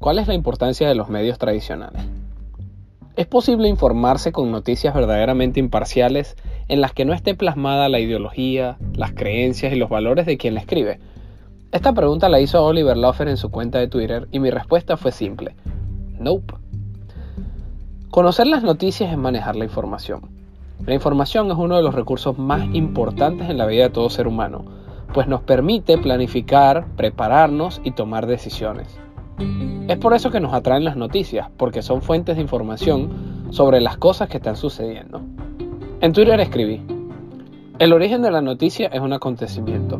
¿Cuál es la importancia de los medios tradicionales? ¿Es posible informarse con noticias verdaderamente imparciales en las que no esté plasmada la ideología, las creencias y los valores de quien la escribe? Esta pregunta la hizo Oliver Lofer en su cuenta de Twitter y mi respuesta fue simple. Nope. Conocer las noticias es manejar la información. La información es uno de los recursos más importantes en la vida de todo ser humano, pues nos permite planificar, prepararnos y tomar decisiones. Es por eso que nos atraen las noticias, porque son fuentes de información sobre las cosas que están sucediendo. En Twitter escribí, el origen de la noticia es un acontecimiento.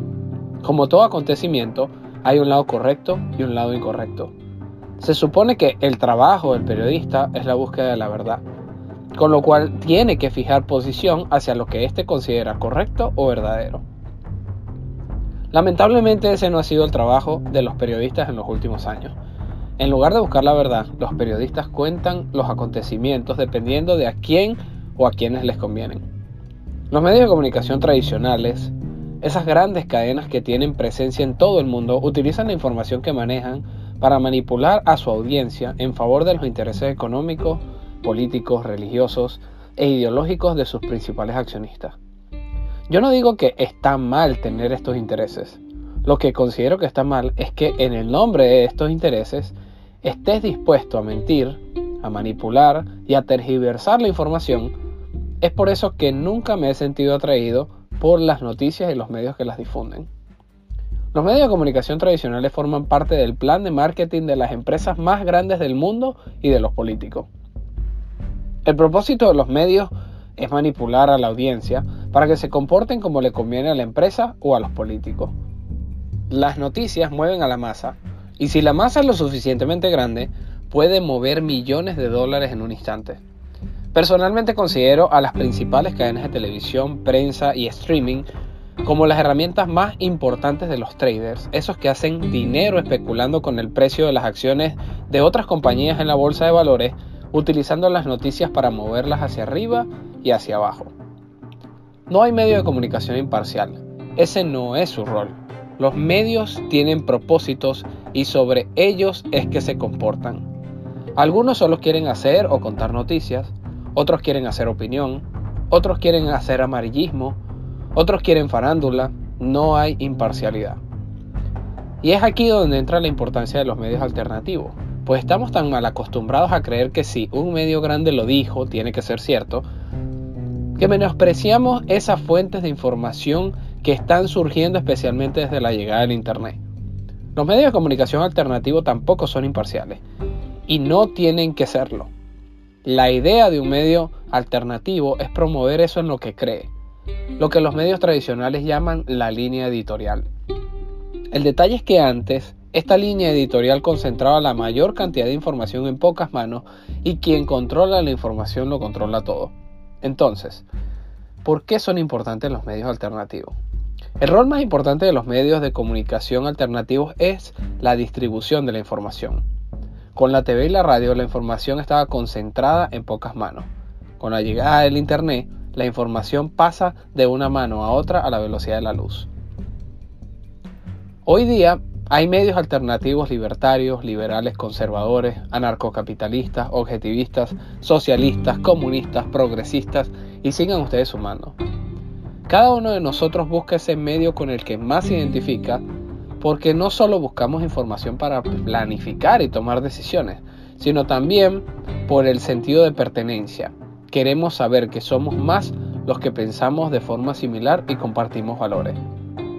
Como todo acontecimiento, hay un lado correcto y un lado incorrecto. Se supone que el trabajo del periodista es la búsqueda de la verdad, con lo cual tiene que fijar posición hacia lo que éste considera correcto o verdadero. Lamentablemente ese no ha sido el trabajo de los periodistas en los últimos años. En lugar de buscar la verdad, los periodistas cuentan los acontecimientos dependiendo de a quién o a quienes les convienen. Los medios de comunicación tradicionales, esas grandes cadenas que tienen presencia en todo el mundo, utilizan la información que manejan para manipular a su audiencia en favor de los intereses económicos, políticos, religiosos e ideológicos de sus principales accionistas. Yo no digo que está mal tener estos intereses. Lo que considero que está mal es que en el nombre de estos intereses estés dispuesto a mentir, a manipular y a tergiversar la información. Es por eso que nunca me he sentido atraído por las noticias y los medios que las difunden. Los medios de comunicación tradicionales forman parte del plan de marketing de las empresas más grandes del mundo y de los políticos. El propósito de los medios es manipular a la audiencia para que se comporten como le conviene a la empresa o a los políticos. Las noticias mueven a la masa y si la masa es lo suficientemente grande, puede mover millones de dólares en un instante. Personalmente considero a las principales cadenas de televisión, prensa y streaming como las herramientas más importantes de los traders, esos que hacen dinero especulando con el precio de las acciones de otras compañías en la bolsa de valores, utilizando las noticias para moverlas hacia arriba y hacia abajo. No hay medio de comunicación imparcial, ese no es su rol. Los medios tienen propósitos y sobre ellos es que se comportan. Algunos solo quieren hacer o contar noticias, otros quieren hacer opinión, otros quieren hacer amarillismo, otros quieren farándula, no hay imparcialidad. Y es aquí donde entra la importancia de los medios alternativos, pues estamos tan mal acostumbrados a creer que si un medio grande lo dijo, tiene que ser cierto, que menospreciamos esas fuentes de información que están surgiendo especialmente desde la llegada del Internet. Los medios de comunicación alternativos tampoco son imparciales y no tienen que serlo. La idea de un medio alternativo es promover eso en lo que cree, lo que los medios tradicionales llaman la línea editorial. El detalle es que antes esta línea editorial concentraba la mayor cantidad de información en pocas manos y quien controla la información lo controla todo. Entonces, ¿por qué son importantes los medios alternativos? El rol más importante de los medios de comunicación alternativos es la distribución de la información. Con la TV y la radio la información estaba concentrada en pocas manos. Con la llegada del Internet, la información pasa de una mano a otra a la velocidad de la luz. Hoy día hay medios alternativos libertarios, liberales, conservadores, anarcocapitalistas, objetivistas, socialistas, comunistas, progresistas y sigan ustedes sumando. Cada uno de nosotros busca ese medio con el que más se identifica porque no solo buscamos información para planificar y tomar decisiones, sino también por el sentido de pertenencia, queremos saber que somos más los que pensamos de forma similar y compartimos valores.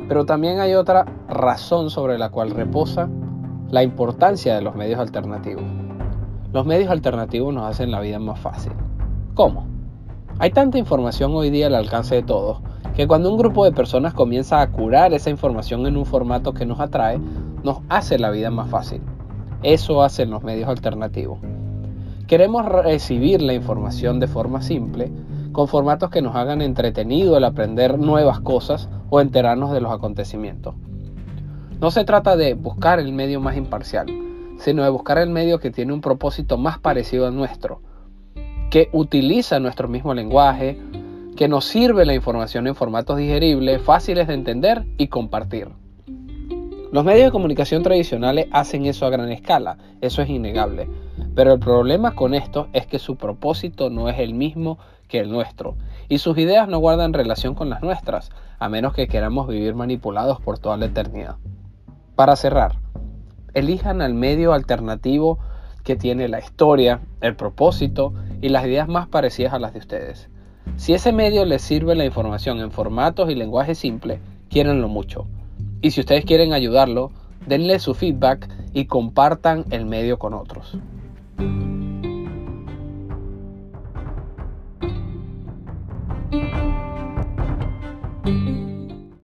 Pero también hay otra razón sobre la cual reposa la importancia de los medios alternativos. Los medios alternativos nos hacen la vida más fácil. ¿Cómo? Hay tanta información hoy día al alcance de todos que cuando un grupo de personas comienza a curar esa información en un formato que nos atrae, nos hace la vida más fácil. Eso hacen los medios alternativos. Queremos recibir la información de forma simple, con formatos que nos hagan entretenido el aprender nuevas cosas o enterarnos de los acontecimientos. No se trata de buscar el medio más imparcial, sino de buscar el medio que tiene un propósito más parecido al nuestro, que utiliza nuestro mismo lenguaje, que nos sirve la información en formatos digeribles, fáciles de entender y compartir. Los medios de comunicación tradicionales hacen eso a gran escala, eso es innegable. Pero el problema con esto es que su propósito no es el mismo que el nuestro, y sus ideas no guardan relación con las nuestras, a menos que queramos vivir manipulados por toda la eternidad. Para cerrar, elijan al medio alternativo que tiene la historia, el propósito y las ideas más parecidas a las de ustedes. Si ese medio les sirve la información en formatos y lenguaje simple, quiéranlo mucho. Y si ustedes quieren ayudarlo, denle su feedback y compartan el medio con otros.